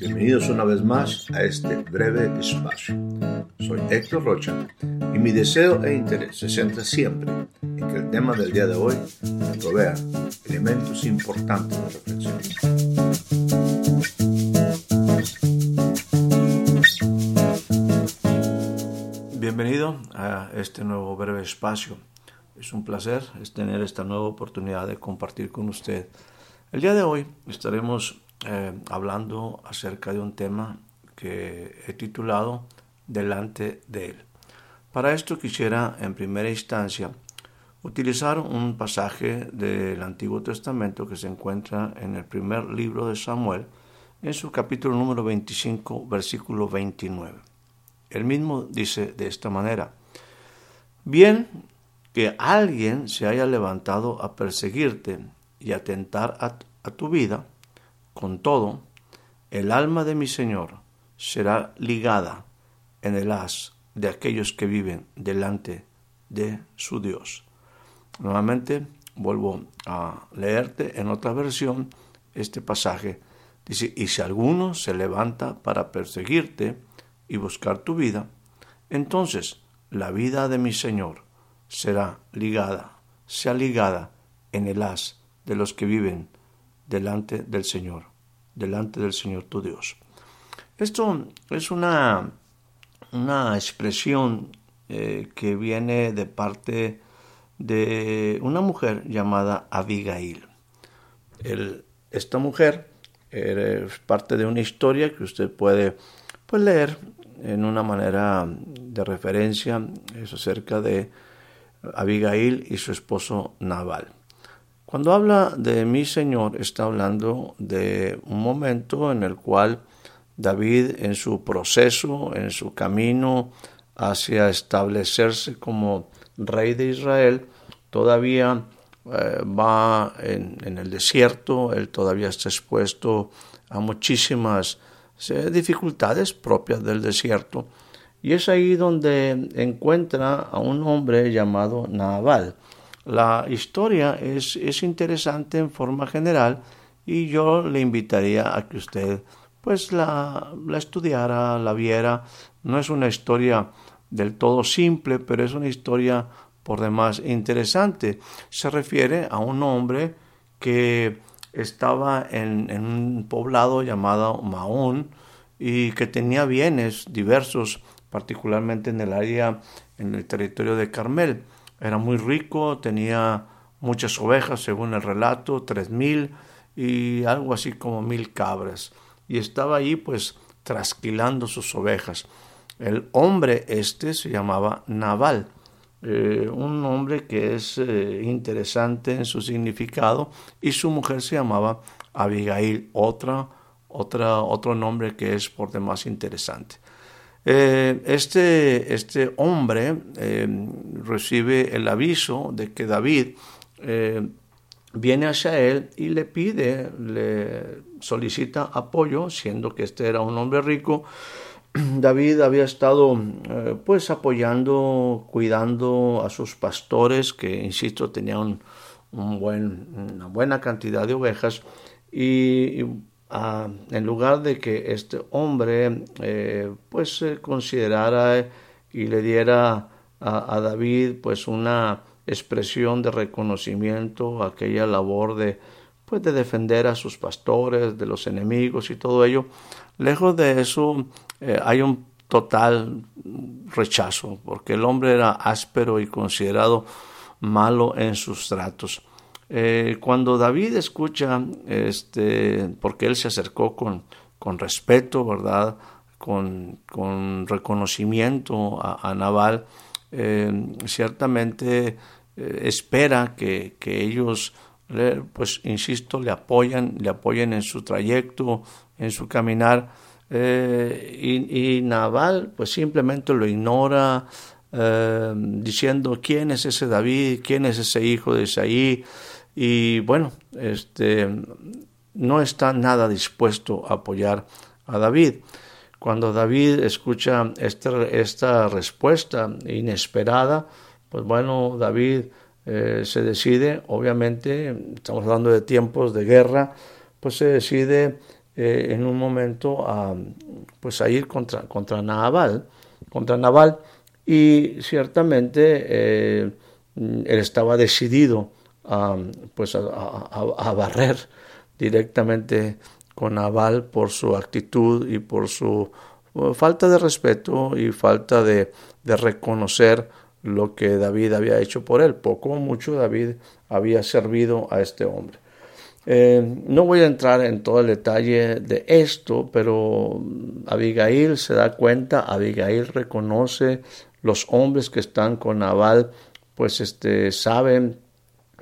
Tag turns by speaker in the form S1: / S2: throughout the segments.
S1: Bienvenidos una vez más a este breve espacio. Soy Héctor Rocha y mi deseo e interés se centra siempre en que el tema del día de hoy me provea elementos importantes de reflexión. Bienvenido a este nuevo breve espacio. Es un placer tener esta nueva oportunidad de compartir con usted. El día de hoy estaremos eh, hablando acerca de un tema que he titulado Delante de Él. Para esto quisiera en primera instancia utilizar un pasaje del Antiguo Testamento que se encuentra en el primer libro de Samuel, en su capítulo número 25, versículo 29. El mismo dice de esta manera, bien que alguien se haya levantado a perseguirte y atentar a, a tu vida, con todo, el alma de mi Señor será ligada en el haz de aquellos que viven delante de su Dios. Nuevamente vuelvo a leerte en otra versión este pasaje. Dice, y si alguno se levanta para perseguirte y buscar tu vida, entonces la vida de mi Señor será ligada, sea ligada en el haz de los que viven delante del Señor, delante del Señor tu Dios. Esto es una, una expresión eh, que viene de parte de una mujer llamada Abigail. esta mujer es parte de una historia que usted puede pues, leer en una manera de referencia, acerca de Abigail y su esposo Nabal. Cuando habla de mi Señor, está hablando de un momento en el cual David, en su proceso, en su camino hacia establecerse como rey de Israel, todavía eh, va en, el desierto, él todavía está expuesto a muchísimas eh, dificultades propias del desierto, y es ahí donde encuentra a un hombre llamado Nabal. La historia es, es interesante en forma general y yo le invitaría a que usted pues la, la estudiara, la viera. No es una historia del todo simple, pero es una historia por demás interesante. Se refiere a un hombre que estaba en, en un poblado llamado Mahón y que tenía bienes diversos, particularmente en el área, en el territorio de Carmel. Era muy rico, tenía muchas ovejas, según el relato, tres mil y algo así como mil cabras. Y estaba ahí pues trasquilando sus ovejas. El hombre este se llamaba Naval, eh, un hombre que es eh, interesante en su significado, y su mujer se llamaba Abigail, otra, otra, otro nombre que es por demás interesante. Eh, este, este, hombre eh, recibe el aviso de que David eh, viene hacia él y le pide, le solicita apoyo, siendo que este era un hombre rico. David había estado pues apoyando, cuidando a sus pastores, que insisto, tenían una buena cantidad de ovejas, y en lugar de que este hombre eh, pues considerara y le diera a, David pues una expresión de reconocimiento aquella labor de pues de defender a sus pastores de los enemigos y todo ello lejos de eso eh, hay un total rechazo porque el hombre era áspero y considerado malo en sus tratos eh, cuando David escucha, este, porque él se acercó con, con respeto, ¿verdad? Con, con reconocimiento a, a Naval, eh, ciertamente eh, espera que, que ellos, pues insisto, le apoyan, le apoyen en su trayecto, en su caminar, y, y, Naval pues simplemente lo ignora, diciendo quién es ese David, quién es ese hijo de Isaí, y bueno, este, no está nada dispuesto a apoyar a David. Cuando David escucha esta, esta respuesta inesperada, pues bueno, David eh, se decide, obviamente, estamos hablando de tiempos de guerra, pues se decide eh, en un momento a, pues a ir contra, contra Naval, contra y ciertamente eh, él estaba decidido pues a, barrer directamente con Naval por su actitud y por su uh, falta de respeto y falta de, de reconocer lo que David había hecho por él. Poco o mucho David había servido a este hombre. Eh, no voy a entrar en todo el detalle de esto, pero Abigail se da cuenta, Abigail reconoce los hombres que están con Nabal, pues este, saben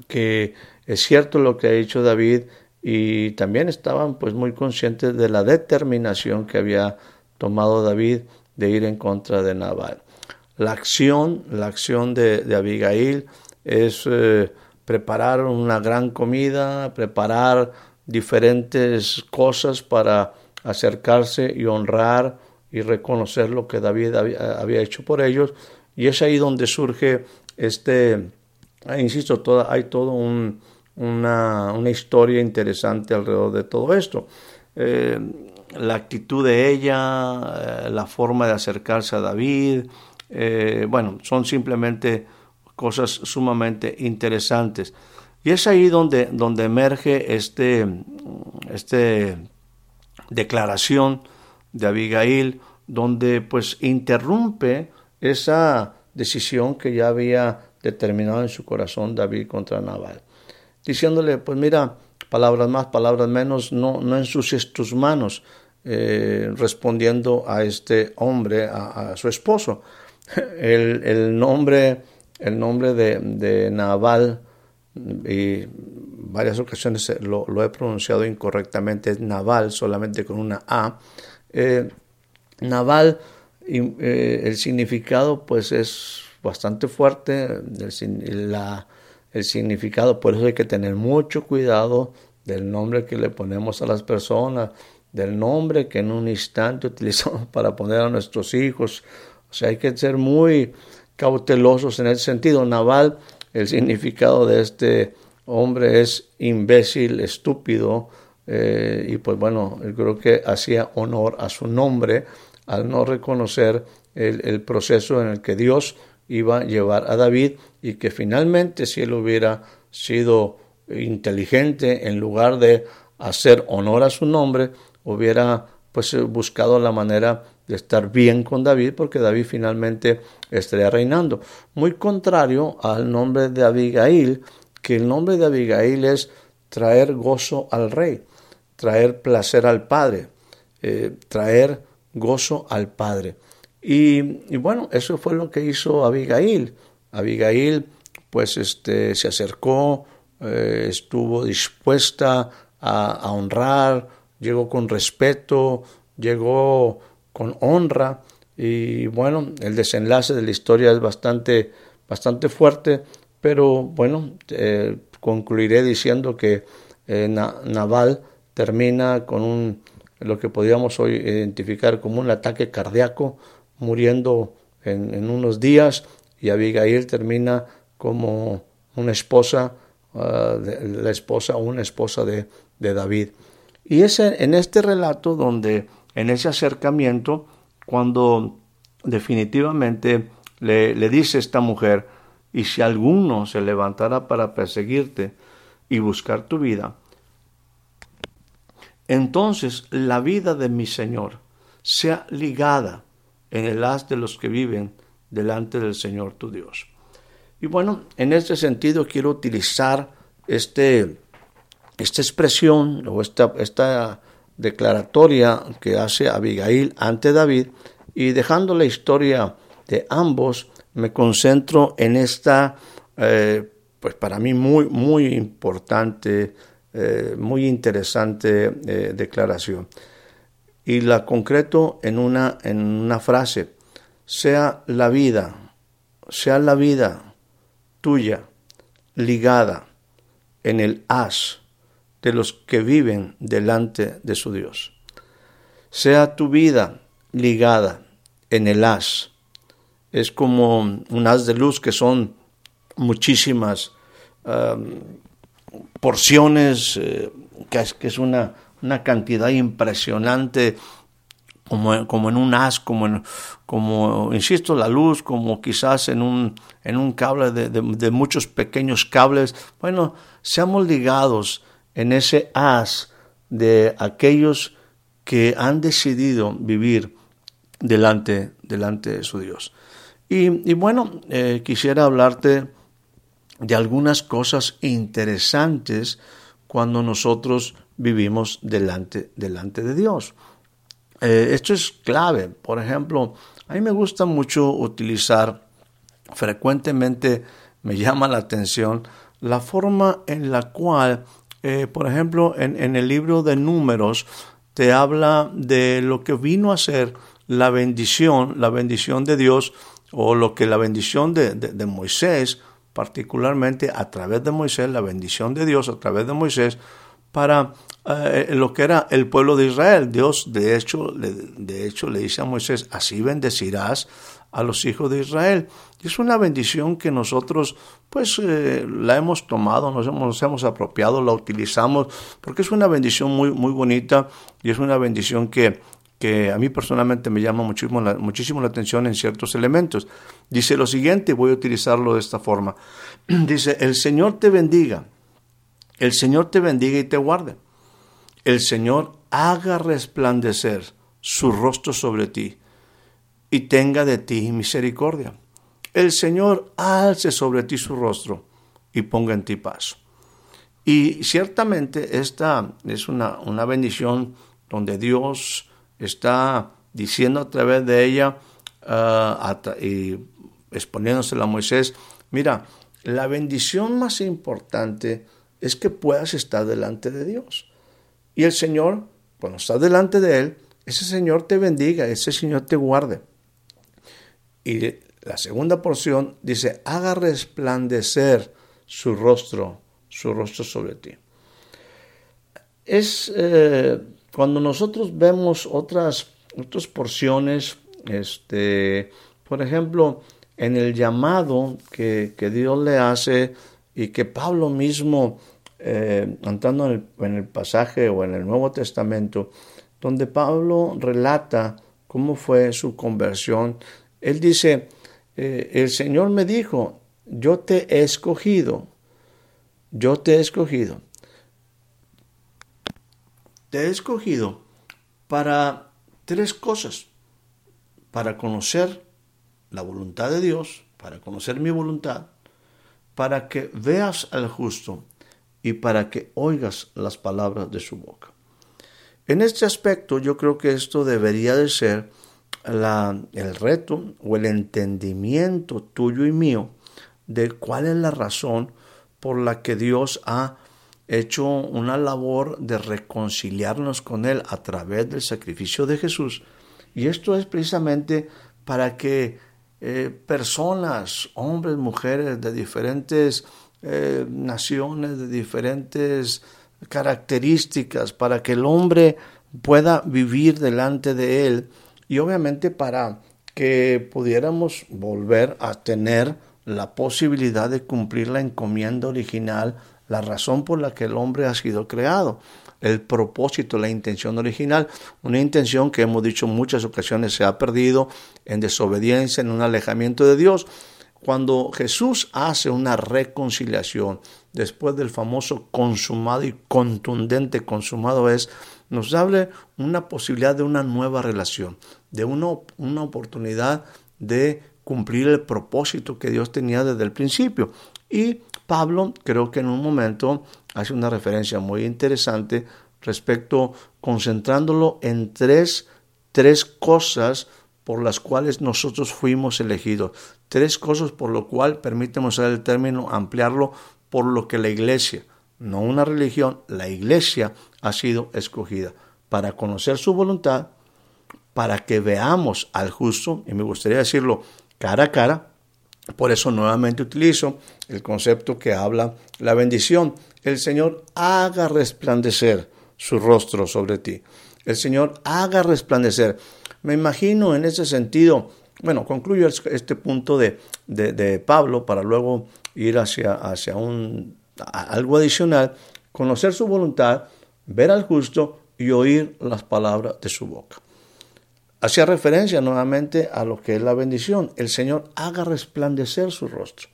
S1: que es cierto lo que ha dicho David y también estaban pues muy conscientes de la determinación que había tomado David de ir en contra de Nabal. La acción, la acción de, Abigail es eh, preparar una gran comida, preparar diferentes cosas para acercarse y honrar y reconocer lo que David había, hecho por ellos. Y es ahí donde surge este, insisto, toda, hay todo una, historia interesante alrededor de todo esto. Eh, la actitud de ella, eh, la forma de acercarse a David, eh, bueno, son simplemente cosas sumamente interesantes. Y es ahí donde, donde emerge este, este declaración de Abigail, donde pues interrumpe esa decisión que ya había determinado en su corazón David contra Nabal, diciéndole, pues mira, palabras más, palabras menos, no, no ensucies tus manos, eh, respondiendo a este hombre, a, su esposo. El, el nombre el nombre de, de Naval, y varias ocasiones lo, he pronunciado incorrectamente, es Naval, solamente con una A. Eh, Naval, eh, el significado pues es bastante fuerte, el, significado, por eso hay que tener mucho cuidado del nombre que le ponemos a las personas, del nombre que en un instante utilizamos para poner a nuestros hijos. O sea, hay que ser muy cautelosos en ese sentido. Naval, el significado de este hombre es imbécil, estúpido, eh, y pues bueno, yo creo que hacía honor a su nombre al no reconocer el, proceso en el que Dios iba a llevar a David y que finalmente si él hubiera sido inteligente en lugar de hacer honor a su nombre, hubiera pues buscado la manera de estar bien con David porque David finalmente estaría reinando. Muy contrario al nombre de Abigail, que el nombre de Abigail es traer gozo al rey, traer placer al padre, eh, traer gozo al padre. Y, bueno, eso fue lo que hizo Abigail. Abigail pues este, se acercó, eh, estuvo dispuesta a, honrar, llegó con respeto, llegó con honra y bueno, el desenlace de la historia es bastante, bastante fuerte, pero bueno, eh, concluiré diciendo que eh, Naval termina con un, lo que podríamos hoy identificar como un ataque cardíaco, muriendo en, unos días, y Abigail termina como una esposa, ah, la esposa, una esposa de, de David. Y es en este relato donde en ese acercamiento cuando definitivamente le, le dice esta mujer, y si alguno se levantara para perseguirte y buscar tu vida, entonces la vida de mi Señor sea ligada en el haz de los que viven delante del Señor tu Dios. Y bueno, en este sentido quiero utilizar este, esta expresión o esta, esta declaratoria que hace Abigail ante David y dejando la historia de ambos, me concentro en esta, eh, pues para mí muy, muy importante, eh, muy interesante eh, declaración. Y la concreto en una, en una frase, sea la vida, sea la vida tuya ligada en el haz de los que viven delante de su Dios. Sea tu vida ligada en el haz. Es como un haz de luz que son muchísimas porciones, eh, que es, que es una, una cantidad impresionante como, como, en un haz, como, en, como, insisto, la luz, como quizás en un, en un cable de, de, muchos pequeños cables. Bueno, seamos ligados en ese haz de aquellos que han decidido vivir delante, delante de su Dios. Y, y bueno, eh, quisiera hablarte de algunas cosas interesantes cuando nosotros vivimos delante, delante de Dios. Eh, esto es clave. Por ejemplo, a mí me gusta mucho utilizar, frecuentemente me llama la atención, la forma en la cual, eh, por ejemplo, en, el libro de números, te habla de lo que vino a ser la bendición, la bendición de Dios, o lo que la bendición de, de Moisés, particularmente a través de Moisés, la bendición de Dios a través de Moisés, para eh, lo que era el pueblo de Israel. Dios, de hecho, le, de hecho, le dice a Moisés, así bendecirás a los hijos de Israel. Es una bendición que nosotros, pues, eh, la hemos tomado, nos hemos, nos hemos apropiado, la utilizamos, porque es una bendición muy, muy bonita y es una bendición que, que a mí personalmente me llama muchísimo la, muchísimo la atención en ciertos elementos. Dice lo siguiente, voy a utilizarlo de esta forma. Dice, el Señor te bendiga, el Señor te bendiga y te guarde. El Señor haga resplandecer su rostro sobre ti y tenga de ti misericordia. El Señor alce sobre ti su rostro y ponga en ti paz. Y ciertamente esta es una, una bendición donde Dios está diciendo a través de ella uh, y exponiéndosela a Moisés, mira, la bendición más importante es que puedas estar delante de Dios. Y el Señor, cuando estás delante de Él, ese Señor te bendiga, ese Señor te guarde. Y la segunda porción dice, haga resplandecer su rostro, su rostro sobre ti. Es eh, cuando nosotros vemos otras, otras porciones, este, por ejemplo, en el llamado que, Dios le hace y que Pablo mismo, eh, entrando en el, pasaje o en el Nuevo Testamento, donde Pablo relata cómo fue su conversión, él dice, eh, el Señor me dijo, yo te he escogido, yo te he escogido te he escogido para tres cosas. Para conocer la voluntad de Dios, para conocer mi voluntad, para que veas al justo y para que oigas las palabras de su boca. En este aspecto yo creo que esto debería de ser el reto o el entendimiento tuyo y mío de cuál es la razón por la que Dios ha hecho una labor de reconciliarnos con Él a través del sacrificio de Jesús. Y esto es precisamente para que eh, personas, hombres, mujeres de diferentes eh, naciones, de diferentes características, para que el hombre pueda vivir delante de Él. Y obviamente para que pudiéramos volver a tener la posibilidad de cumplir la encomienda original la razón por la que el hombre ha sido creado, el propósito, la intención original, una intención que hemos dicho muchas ocasiones se ha perdido en desobediencia, en un alejamiento de Dios. Cuando Jesús hace una reconciliación después del famoso consumado y contundente consumado es, nos abre una posibilidad de una nueva relación, de una, una oportunidad de cumplir el propósito que Dios tenía desde el principio. Y Pablo creo que en un momento hace una referencia muy interesante respecto, concentrándolo en tres, tres cosas por las cuales nosotros fuimos elegidos. Tres cosas por lo cual, permíteme usar el término, ampliarlo, por lo que la iglesia, no una religión, la iglesia ha sido escogida para conocer su voluntad, para que veamos al justo, y me gustaría decirlo cara a cara, por eso nuevamente utilizo el concepto que habla la bendición. El Señor haga resplandecer su rostro sobre ti. El Señor haga resplandecer. Me imagino en ese sentido, bueno, concluyo este punto de, de, Pablo para luego ir hacia, hacia un, algo adicional, conocer su voluntad ver al justo y oír las palabras de su boca. Hacía referencia nuevamente a lo que es la bendición. El Señor haga resplandecer su rostro.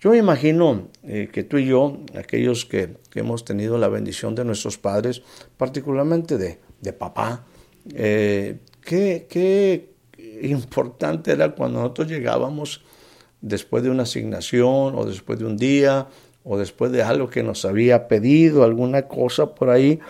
S1: Yo me imagino eh, que tú y yo, aquellos que, hemos tenido la bendición de nuestros padres, particularmente de, de papá, eh, qué, qué importante era cuando nosotros llegábamos después de una asignación o después de un día o después de algo que nos había pedido, alguna cosa por ahí,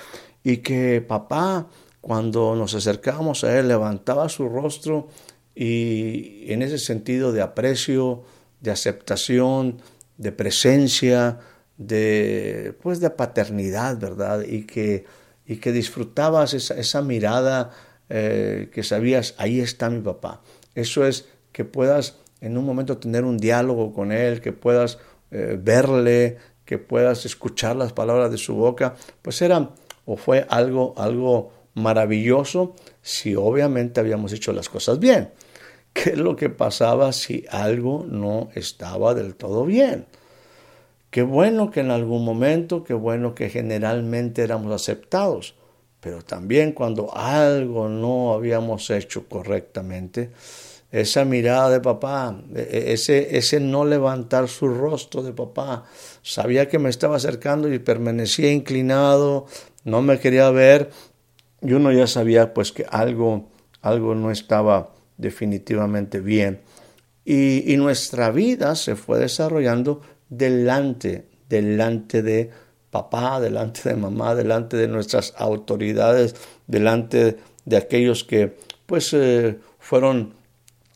S1: y que papá cuando nos acercábamos a Él, levantaba su rostro y en ese sentido de aprecio, de aceptación, de presencia, de, pues de paternidad, ¿verdad? Y que, y que disfrutabas esa, esa mirada eh, que sabías, ahí está mi papá. Eso es que puedas en un momento tener un diálogo con Él, que puedas eh, verle, que puedas escuchar las palabras de su boca, pues era o fue algo, algo maravilloso si obviamente habíamos hecho las cosas bien. ¿Qué es lo que pasaba si algo no estaba del todo bien? Qué bueno que en algún momento, qué bueno que generalmente éramos aceptados, pero también cuando algo no habíamos hecho correctamente, esa mirada de papá, e, e, ese, ese no levantar su rostro de papá, sabía que me estaba acercando y permanecía inclinado, no me quería ver, y uno ya sabía pues que algo, algo no estaba definitivamente bien. Y, y, nuestra vida se fue desarrollando delante, delante de papá, delante de mamá, delante de nuestras autoridades, delante de aquellos que pues eh, fueron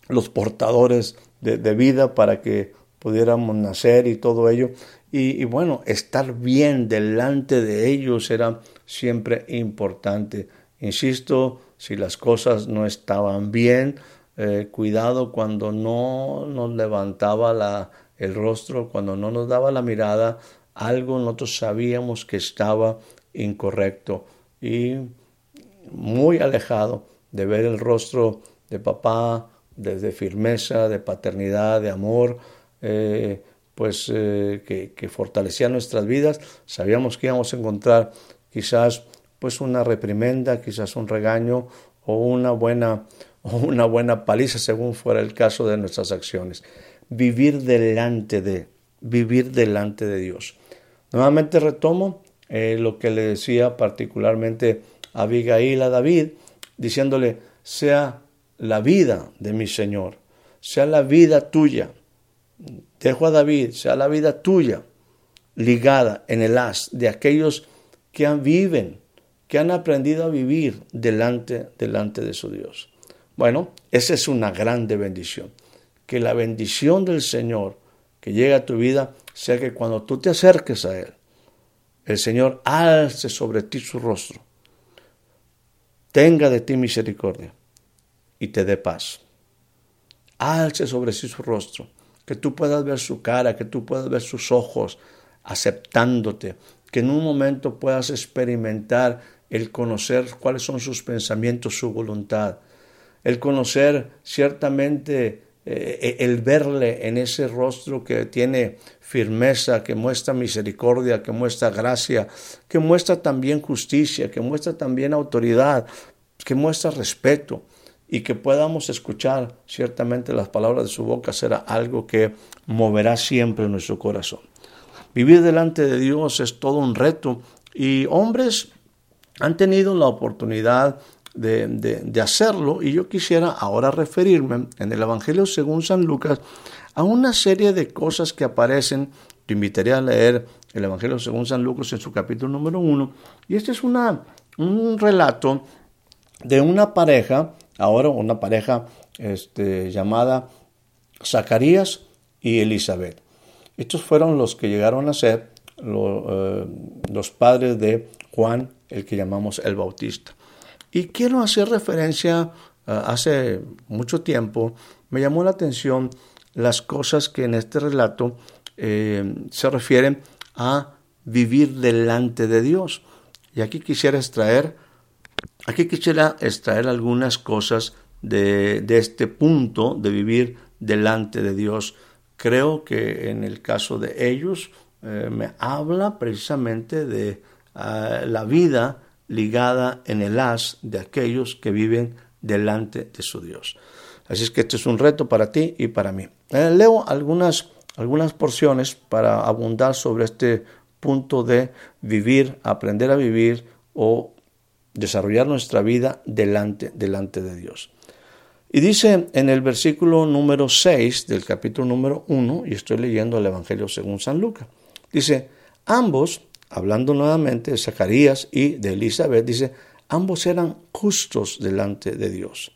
S1: los portadores de, vida para que pudiéramos nacer y todo ello. Y, y bueno, estar bien delante de ellos era siempre importante. Insisto, si las cosas no estaban bien, eh, cuidado cuando no nos levantaba la, el rostro, cuando no nos daba la mirada, algo nosotros sabíamos que estaba incorrecto y muy alejado de ver el rostro de papá, desde firmeza, de paternidad, de amor, eh, pues eh, que, que fortalecía nuestras vidas, sabíamos que íbamos a encontrar quizás pues una reprimenda, quizás un regaño o una buena, o una buena paliza según fuera el caso de nuestras acciones. Vivir delante de, vivir delante de Dios. Nuevamente retomo eh, lo que le decía particularmente a Abigail a David, diciéndole, sea la vida de mi Señor, sea la vida tuya. Dejo a David, sea la vida tuya, ligada en el haz de aquellos que viven que han aprendido a vivir delante, delante de su Dios. Bueno, esa es una grande bendición. Que la bendición del Señor que llega a tu vida sea que cuando tú te acerques a Él, el Señor alce sobre ti su rostro, tenga de ti misericordia y te dé paz. Alce sobre sí su rostro, que tú puedas ver su cara, que tú puedas ver sus ojos, aceptándote, que en un momento puedas experimentar el conocer cuáles son sus pensamientos, su voluntad, el conocer ciertamente, eh, el verle en ese rostro que tiene firmeza, que muestra misericordia, que muestra gracia, que muestra también justicia, que muestra también autoridad, que muestra respeto y que podamos escuchar ciertamente las palabras de su boca será algo que moverá siempre nuestro corazón. Vivir delante de Dios es todo un reto y hombres han tenido la oportunidad de, hacerlo y yo quisiera ahora referirme en el Evangelio según San Lucas a una serie de cosas que aparecen. Te invitaría a leer el Evangelio según San Lucas en su capítulo número uno y este es una, un relato de una pareja, ahora una pareja este, llamada Zacarías y Elizabeth. Estos fueron los que llegaron a ser eh, los padres de Juan el que llamamos el Bautista. Y quiero hacer referencia, eh, hace mucho tiempo me llamó la atención las cosas que en este relato eh, se refieren a vivir delante de Dios. Y aquí quisiera extraer, aquí quisiera extraer algunas cosas de, este punto de vivir delante de Dios. Creo que en el caso de ellos eh, me habla precisamente de ah, la vida ligada en el haz de aquellos que viven delante de su Dios. Así es que este es un reto para ti y para mí. Eh, leo algunas, algunas porciones para abundar sobre este punto de vivir, aprender a vivir o desarrollar nuestra vida delante, delante de Dios. Y dice en el versículo número 6 del capítulo número 1, y estoy leyendo el Evangelio según San Lucas, dice, ambos, hablando nuevamente de Zacarías y de Elizabeth, dice, ambos eran justos delante de Dios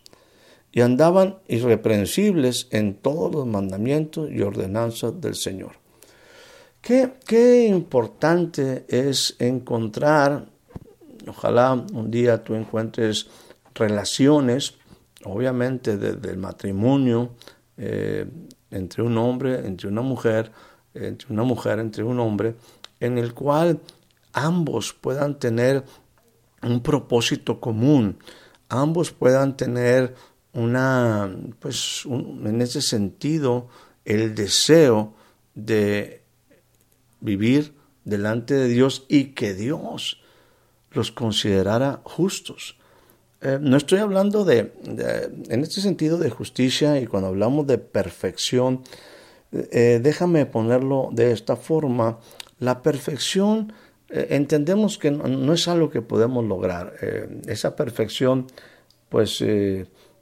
S1: y andaban irreprensibles en todos los mandamientos y ordenanzas del Señor. Qué, qué importante es encontrar, ojalá un día tú encuentres relaciones, obviamente desde el matrimonio, eh, entre un hombre, entre una mujer, entre una mujer, entre un hombre, en el cual ambos puedan tener un propósito común, ambos puedan tener una, pues, en ese sentido, el deseo de vivir delante de Dios y que Dios los considerara justos. Eh, no estoy hablando de, en este sentido, de justicia y cuando hablamos de perfección, eh, déjame ponerlo de esta forma. La perfección, eh, entendemos que no, es algo que podemos lograr. esa perfección, pues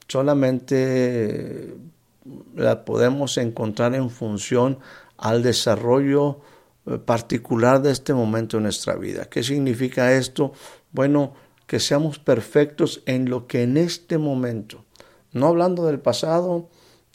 S1: solamente la podemos encontrar en función al desarrollo particular de este momento en nuestra vida. ¿Qué significa esto? Bueno, que seamos perfectos en lo que en este momento, no hablando del pasado,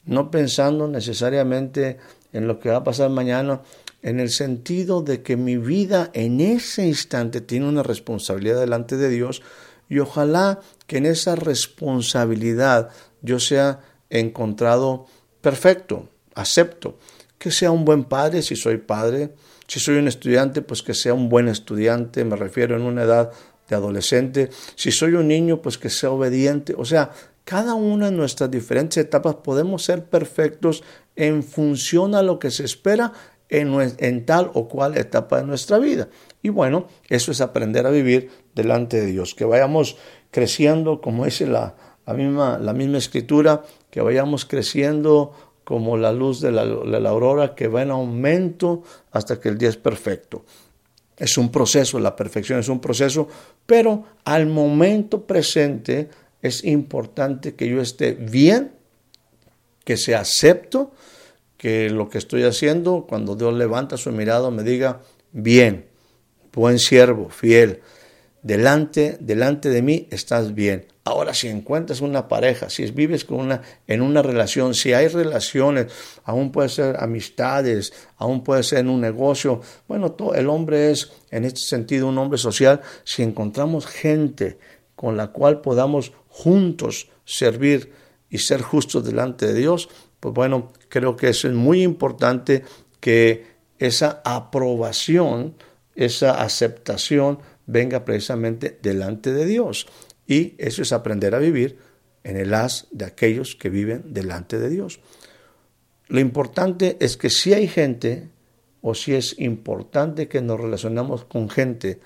S1: no pensando necesariamente en lo que va a pasar mañana, en el sentido de que mi vida en ese instante tiene una responsabilidad delante de Dios y ojalá que en esa responsabilidad yo sea encontrado perfecto, acepto, que sea un buen padre si soy padre, si soy un estudiante, pues que sea un buen estudiante, me refiero en una edad de adolescente. Si soy un niño, pues que sea obediente. O sea, cada una de nuestras diferentes etapas podemos ser perfectos en función a lo que se espera en, tal o cual etapa de nuestra vida. Y bueno, eso es aprender a vivir delante de Dios, que vayamos creciendo, como dice la, la, misma, la misma escritura, que vayamos creciendo como la luz de la, de la aurora que va en aumento hasta que el día es perfecto. Es un proceso, la perfección es un proceso, pero al momento presente es importante que yo esté bien, que sea acepto, que lo que estoy haciendo, cuando Dios levanta su mirada, me diga, bien, buen siervo, fiel, delante, delante de mí estás bien. Ahora, si encuentras una pareja, si vives con una, en una relación, si hay relaciones, aún puede ser amistades, aún puede ser en un negocio, bueno, todo, el hombre es en este sentido un hombre social. Si encontramos gente con la cual podamos juntos servir y ser justos delante de Dios, pues bueno, creo que es muy importante que esa aprobación, esa aceptación venga precisamente delante de Dios. Y eso es aprender a vivir en el haz de aquellos que viven delante de Dios. Lo importante es que si hay gente, o si es importante que nos relacionamos con gente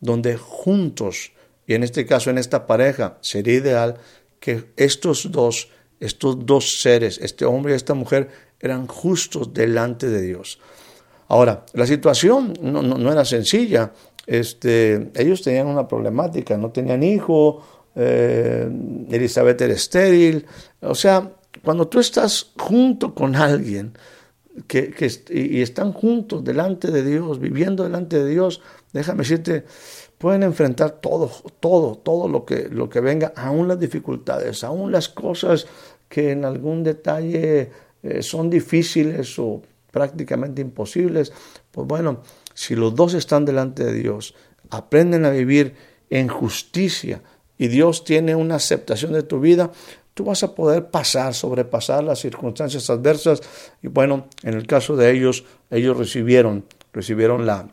S1: donde juntos, y en este caso en esta pareja, sería ideal que estos dos, estos dos seres, este hombre y esta mujer, eran justos delante de Dios. Ahora, la situación no, no era sencilla este, ellos tenían una problemática, no tenían hijo, eh, Elizabeth era estéril. O sea, cuando tú estás junto con alguien que, y están juntos delante de Dios, viviendo delante de Dios, déjame decirte, pueden enfrentar todo, todo, todo lo que, lo que venga, aún las dificultades, aún las cosas que en algún detalle eh, son difíciles o prácticamente imposibles, pues bueno, si los dos están delante de Dios, aprenden a vivir en justicia y Dios tiene una aceptación de tu vida, tú vas a poder pasar, sobrepasar las circunstancias adversas. Y bueno, en el caso de ellos, ellos recibieron, recibieron la,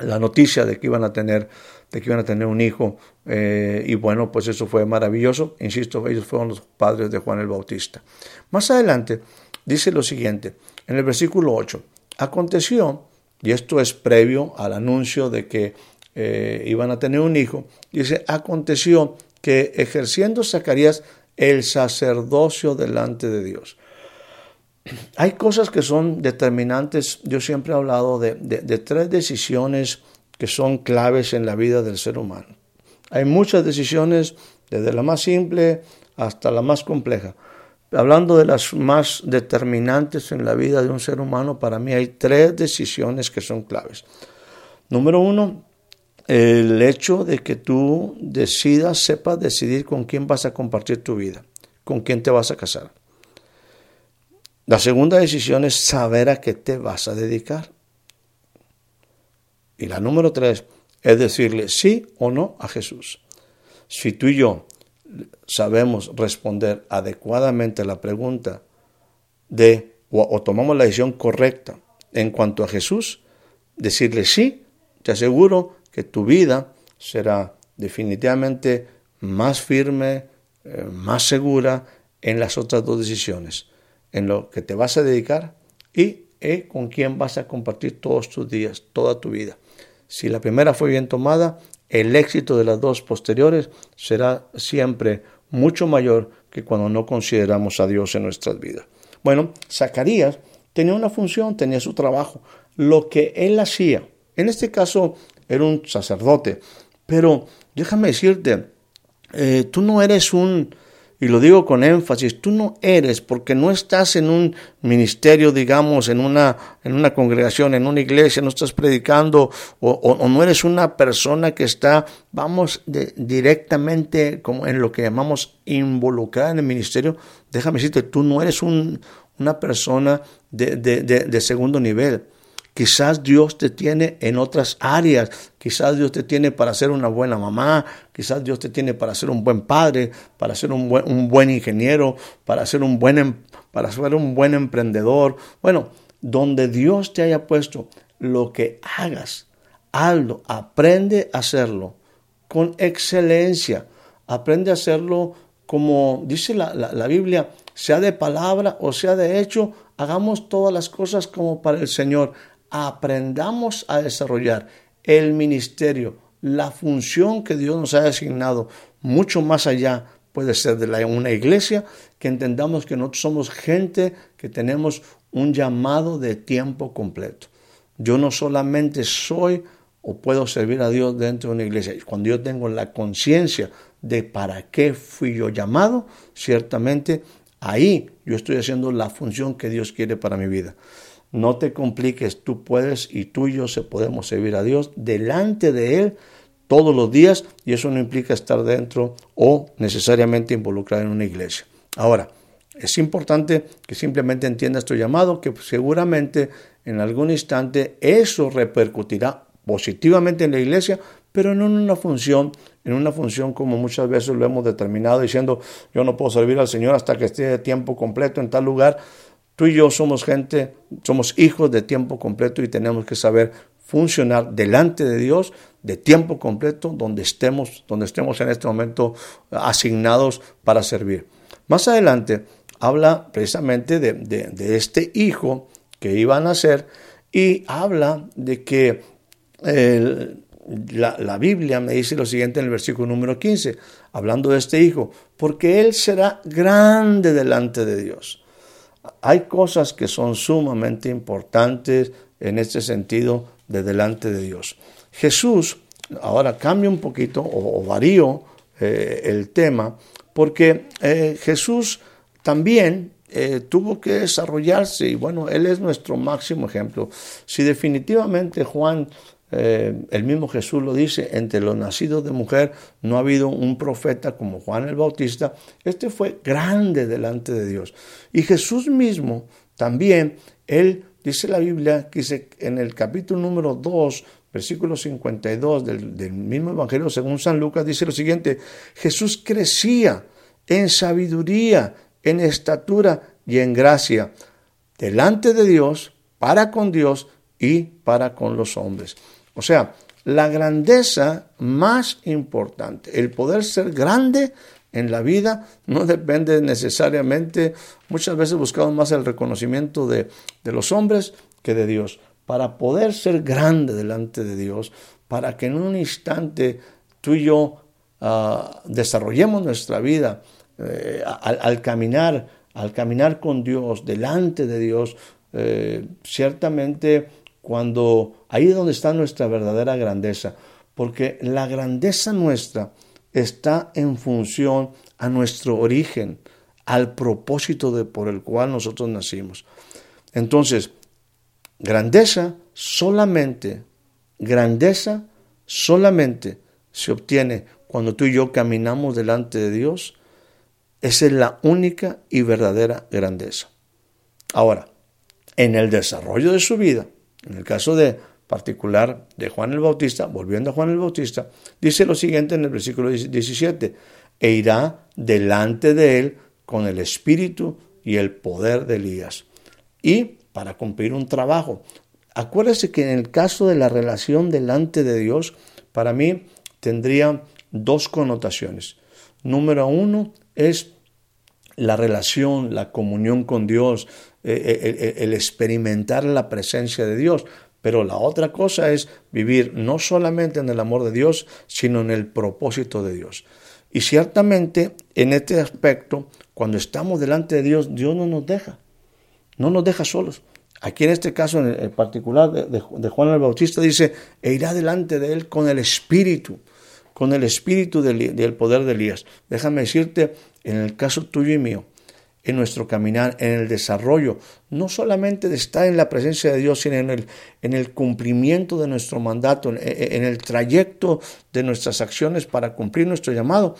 S1: la noticia de que iban a tener, de que iban a tener un hijo. Eh, y bueno, pues eso fue maravilloso. Insisto, ellos fueron los padres de Juan el Bautista. Más adelante dice lo siguiente, en el versículo 8, aconteció y esto es previo al anuncio de que eh, iban a tener un hijo. Dice, aconteció que ejerciendo Zacarías el sacerdocio delante de Dios. Hay cosas que son determinantes. Yo siempre he hablado de, de tres decisiones que son claves en la vida del ser humano. Hay muchas decisiones, desde la más simple hasta la más compleja. Hablando de las más determinantes en la vida de un ser humano, para mí hay tres decisiones que son claves. Número uno, el hecho de que tú decidas, sepas decidir con quién vas a compartir tu vida, con quién te vas a casar. La segunda decisión es saber a qué te vas a dedicar. Y la número tres es decirle sí o no a Jesús. Si tú y yo sabemos responder adecuadamente la pregunta de o, tomamos la decisión correcta en cuanto a Jesús, decirle sí, te aseguro que tu vida será definitivamente más firme, eh, más segura en las otras dos decisiones, en lo que te vas a dedicar y eh, con quién vas a compartir todos tus días, toda tu vida. Si la primera fue bien tomada, el éxito de las dos posteriores será siempre mucho mayor que cuando no consideramos a Dios en nuestras vidas. Bueno, Zacarías tenía una función, tenía su trabajo, lo que él hacía. En este caso era un sacerdote, pero déjame decirte, eh, tú no eres un y lo digo con énfasis, tú no eres porque no estás en un ministerio, digamos, en una, en una congregación, en una iglesia, no estás predicando o, no eres una persona que está, vamos, directamente como en lo que llamamos involucrada en el ministerio. Déjame decirte, tú no eres un, una persona de, de, de segundo nivel. Quizás Dios te tiene en otras áreas, quizás Dios te tiene para ser una buena mamá, quizás Dios te tiene para ser un buen padre, para ser un buen, buen ingeniero, para ser un buen, em, para ser un buen emprendedor. Bueno, donde Dios te haya puesto, lo que hagas, hazlo, aprende a hacerlo con excelencia, aprende a hacerlo como dice la, la Biblia, sea de palabra o sea de hecho, hagamos todas las cosas como para el Señor aprendamos a desarrollar el ministerio, la función que Dios nos ha asignado, mucho más allá puede ser de la, una iglesia, que entendamos que nosotros somos gente que tenemos un llamado de tiempo completo. Yo no solamente soy o puedo servir a Dios dentro de una iglesia. Cuando yo tengo la conciencia de para qué fui yo llamado, ciertamente ahí yo estoy haciendo la función que Dios quiere para mi vida. No te compliques, tú puedes y tú y yo se podemos servir a Dios delante de Él todos los días y eso no implica estar dentro o necesariamente involucrado en una iglesia. Ahora, es importante que simplemente entiendas tu llamado, que seguramente en algún instante eso repercutirá positivamente en la iglesia, pero no en una función, en una función como muchas veces lo hemos determinado diciendo yo no puedo servir al Señor hasta que esté de tiempo completo en tal lugar. Tú y yo somos gente, somos hijos de tiempo completo y tenemos que saber funcionar delante de Dios de tiempo completo donde estemos, donde estemos en este momento asignados para servir. Más adelante habla precisamente de, este hijo que iba a nacer y habla de que la, la, Biblia me dice lo siguiente en el versículo número 15, hablando de este hijo, porque él será grande delante de Dios hay cosas que son sumamente importantes en este sentido de delante de Dios. Jesús, ahora cambia un poquito o, varío eh, el tema, porque eh, Jesús también eh, tuvo que desarrollarse y bueno, Él es nuestro máximo ejemplo. Si definitivamente Juan eh, el mismo Jesús lo dice, entre los nacidos de mujer no ha habido un profeta como Juan el Bautista. Este fue grande delante de Dios. Y Jesús mismo también, él dice la Biblia, que dice en el capítulo número 2, versículo 52 del, del mismo Evangelio según San Lucas, dice lo siguiente, Jesús crecía en sabiduría, en estatura y en gracia, delante de Dios, para con Dios y para con los hombres. O sea, la grandeza más importante, el poder ser grande en la vida no depende necesariamente, muchas veces buscamos más el reconocimiento de, de los hombres que de Dios. Para poder ser grande delante de Dios, para que en un instante tú y yo ah, desarrollemos nuestra vida eh, al, caminar, al caminar con Dios, delante de Dios, eh, ciertamente cuando ahí es donde está nuestra verdadera grandeza, porque la grandeza nuestra está en función a nuestro origen, al propósito de, por el cual nosotros nacimos. Entonces, grandeza solamente, grandeza solamente se obtiene cuando tú y yo caminamos delante de Dios. Esa es la única y verdadera grandeza. Ahora, en el desarrollo de su vida, en el caso de particular de Juan el Bautista, volviendo a Juan el Bautista, dice lo siguiente en el versículo 17, e irá delante de él con el espíritu y el poder de Elías. Y para cumplir un trabajo. Acuérdese que en el caso de la relación delante de Dios, para mí tendría dos connotaciones. Número uno es la relación, la comunión con Dios, eh, eh, el, experimentar la presencia de Dios. Pero la otra cosa es vivir no solamente en el amor de Dios, sino en el propósito de Dios. Y ciertamente en este aspecto, cuando estamos delante de Dios, Dios no nos deja, no nos deja solos. Aquí en este caso en particular de, Juan el Bautista dice, e irá delante de él con el Espíritu, con el Espíritu del, poder de Elías. Déjame decirte, en el caso tuyo y mío, en nuestro caminar, en el desarrollo, no solamente de estar en la presencia de Dios, sino en el, en el cumplimiento de nuestro mandato, en, el trayecto de nuestras acciones para cumplir nuestro llamado.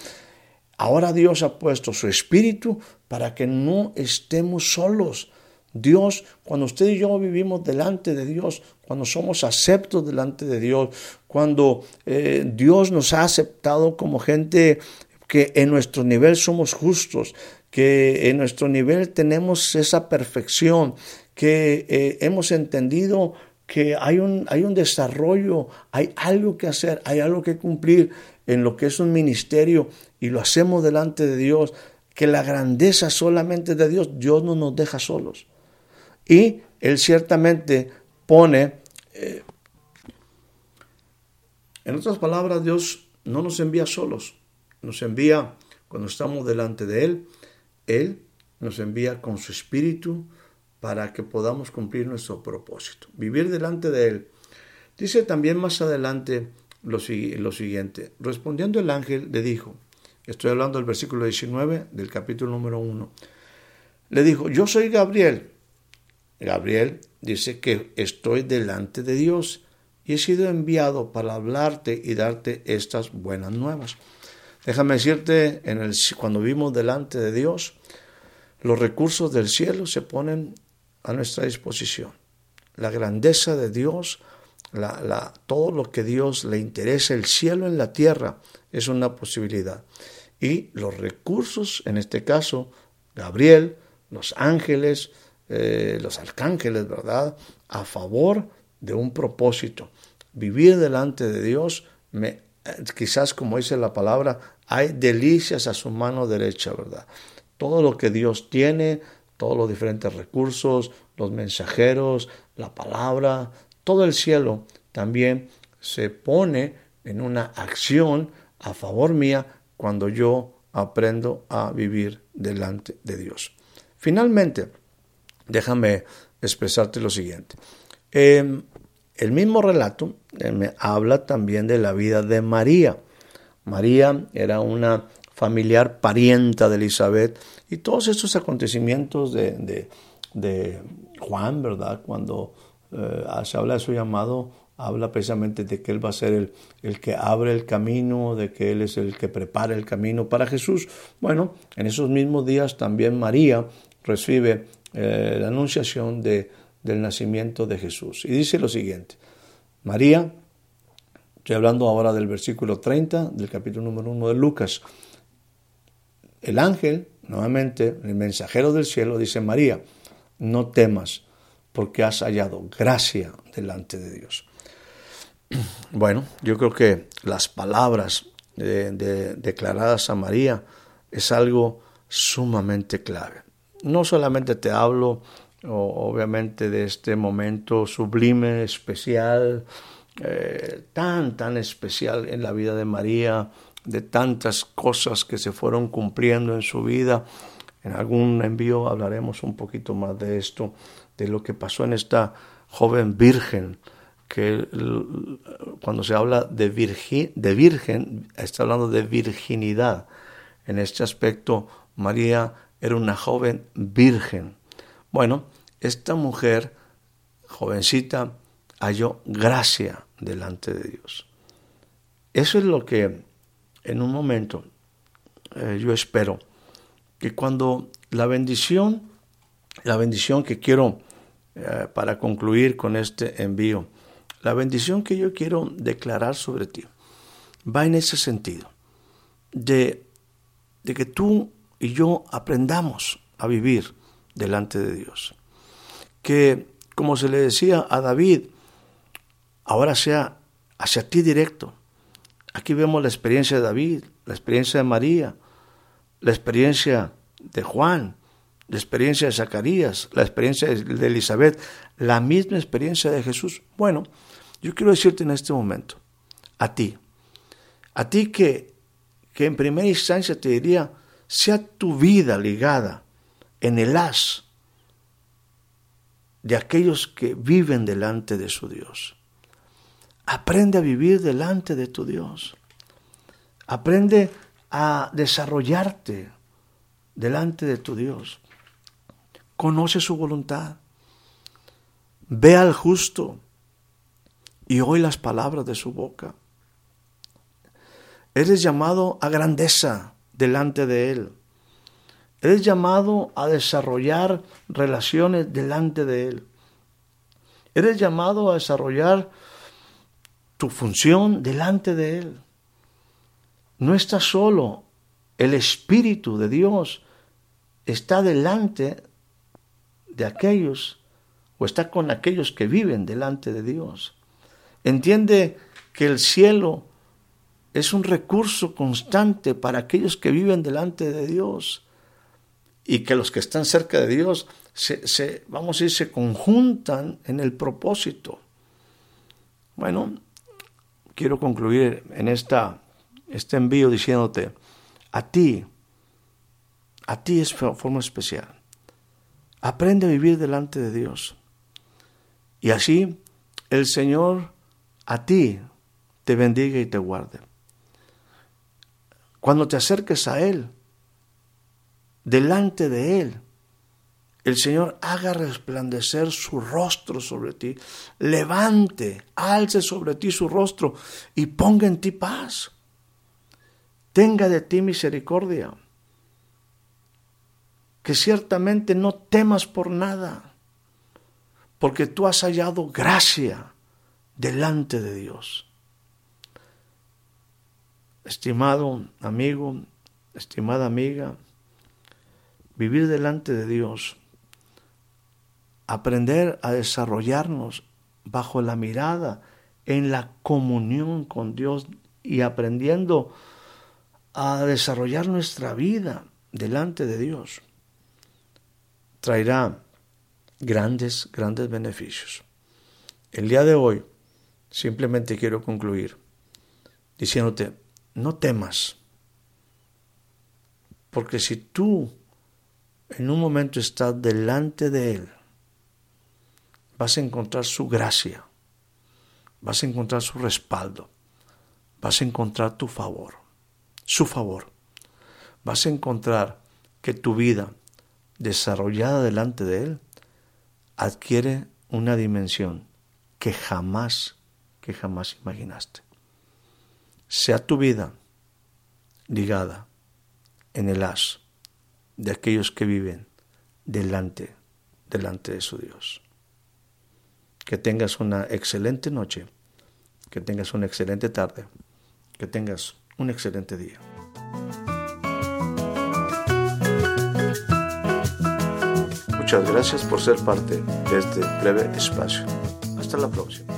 S1: Ahora Dios ha puesto su espíritu para que no estemos solos. Dios, cuando usted y yo vivimos delante de Dios, cuando somos aceptos delante de Dios, cuando eh, Dios nos ha aceptado como gente que en nuestro nivel somos justos, que en nuestro nivel tenemos esa perfección, que eh, hemos entendido que hay un, hay un desarrollo, hay algo que hacer, hay algo que cumplir en lo que es un ministerio y lo hacemos delante de Dios, que la grandeza solamente de Dios, Dios no nos deja solos. Y Él ciertamente pone, eh, en otras palabras, Dios no nos envía solos, nos envía cuando estamos delante de Él él nos envía con su espíritu para que podamos cumplir nuestro propósito, vivir delante de Él. Dice también más adelante lo, siguiente, respondiendo el ángel le dijo, estoy hablando del versículo 19 del capítulo número 1, le dijo, yo soy Gabriel. Gabriel dice que estoy delante de Dios y he sido enviado para hablarte y darte estas buenas nuevas. Déjame decirte, cuando vivimos delante de Dios, los recursos del cielo se ponen a nuestra disposición. La grandeza de Dios, todo lo que Dios le interesa, el cielo en la tierra, es una posibilidad. Y los recursos, en este caso, Gabriel, los ángeles, eh, los arcángeles, ¿verdad? A favor de un propósito. Vivir delante de Dios, me, quizás como dice la palabra, hay delicias a su mano derecha, ¿verdad? Todo lo que Dios tiene, todos los diferentes recursos, los mensajeros, la palabra, todo el cielo también se pone en una acción a favor mía cuando yo aprendo a vivir delante de Dios. Finalmente, déjame expresarte lo siguiente. Em, el mismo relato eh, me habla también de la vida de María. María era una familiar parienta de Elizabeth y todos estos acontecimientos de, Juan, ¿verdad? Cuando eh, se habla de su llamado, habla precisamente de que Él va a ser el, el, que abre el camino, de que Él es el que prepara el camino para Jesús. Bueno, en esos mismos días también María recibe eh, la anunciación de, del nacimiento de Jesús. Y dice lo siguiente, María Estoy hablando ahora del versículo 30 del capítulo número 1 de Lucas. El ángel, nuevamente, el mensajero del cielo, dice, María, no temas porque has hallado gracia delante de Dios. Bueno, yo creo que las palabras declaradas a María es algo sumamente clave. No solamente te hablo, obviamente, de este momento sublime, especial, eh, tan, tan especial en la vida de María, de tantas cosas que se fueron cumpliendo en su vida. En algún envío hablaremos un poquito más de esto, de lo que pasó en esta joven virgen, que cuando se habla de, virgen, de virgen, está hablando de virginidad. En este aspecto, María era una joven virgen. Bueno, esta mujer, jovencita, halló gracia delante de Dios. Eso es lo que en un momento eh, yo espero que cuando la bendición, la bendición que quiero eh, para concluir con este envío, la bendición que yo quiero declarar sobre ti va en ese sentido, de, de que tú y yo aprendamos a vivir delante de Dios. Que, como se le decía a David, ahora sea hacia ti directo. Aquí vemos la experiencia de David, la experiencia de María, la experiencia de Juan, la experiencia de Zacarías, la experiencia de Elizabeth, la misma experiencia de Jesús. Bueno, yo quiero decirte en este momento, a ti, a ti que, que en primera instancia te diría, sea tu vida ligada en el haz de aquellos que viven delante de su Dios. Aprende a vivir delante de tu Dios. Aprende a desarrollarte delante de tu Dios. Conoce su voluntad. Ve al justo y oye las palabras de su boca. Eres llamado a grandeza delante de Él. Eres llamado a desarrollar relaciones delante de Él. Eres llamado a desarrollar tu función delante de Él. No estás solo, el Espíritu de Dios está delante de aquellos o está con aquellos que viven delante de Dios. Entiende que el cielo es un recurso constante para aquellos que viven delante de Dios y que los que están cerca de Dios se, vamos a decir, se conjuntan en el propósito. Bueno, quiero concluir en esta, este envío diciéndote, a ti, a ti es forma especial. Aprende a vivir delante de Dios. Y así el Señor a ti te bendiga y te guarde. Cuando te acerques a Él, delante de Él, el Señor haga resplandecer su rostro sobre ti, levante, alce sobre ti su rostro y ponga en ti paz. Tenga de ti misericordia, que ciertamente no temas por nada, porque tú has hallado gracia delante de Dios. Estimado amigo, estimada amiga, vivir delante de Dios, aprender a desarrollarnos bajo la mirada, en la comunión con Dios y aprendiendo a desarrollar nuestra vida delante de Dios, traerá grandes, grandes beneficios. El día de hoy simplemente quiero concluir diciéndote, no temas. Porque si tú en un momento estás delante de Él, vas a encontrar su gracia, vas a encontrar su respaldo, vas a encontrar tu favor, su favor. Vas a encontrar que tu vida desarrollada delante de Él adquiere una dimensión que jamás, que jamás imaginaste sea tu vida ligada en el as de aquellos que viven delante, delante de su Dios. Que tengas una excelente noche, que tengas una excelente tarde, que tengas un excelente día. Muchas gracias por ser parte de este breve espacio. Hasta la próxima.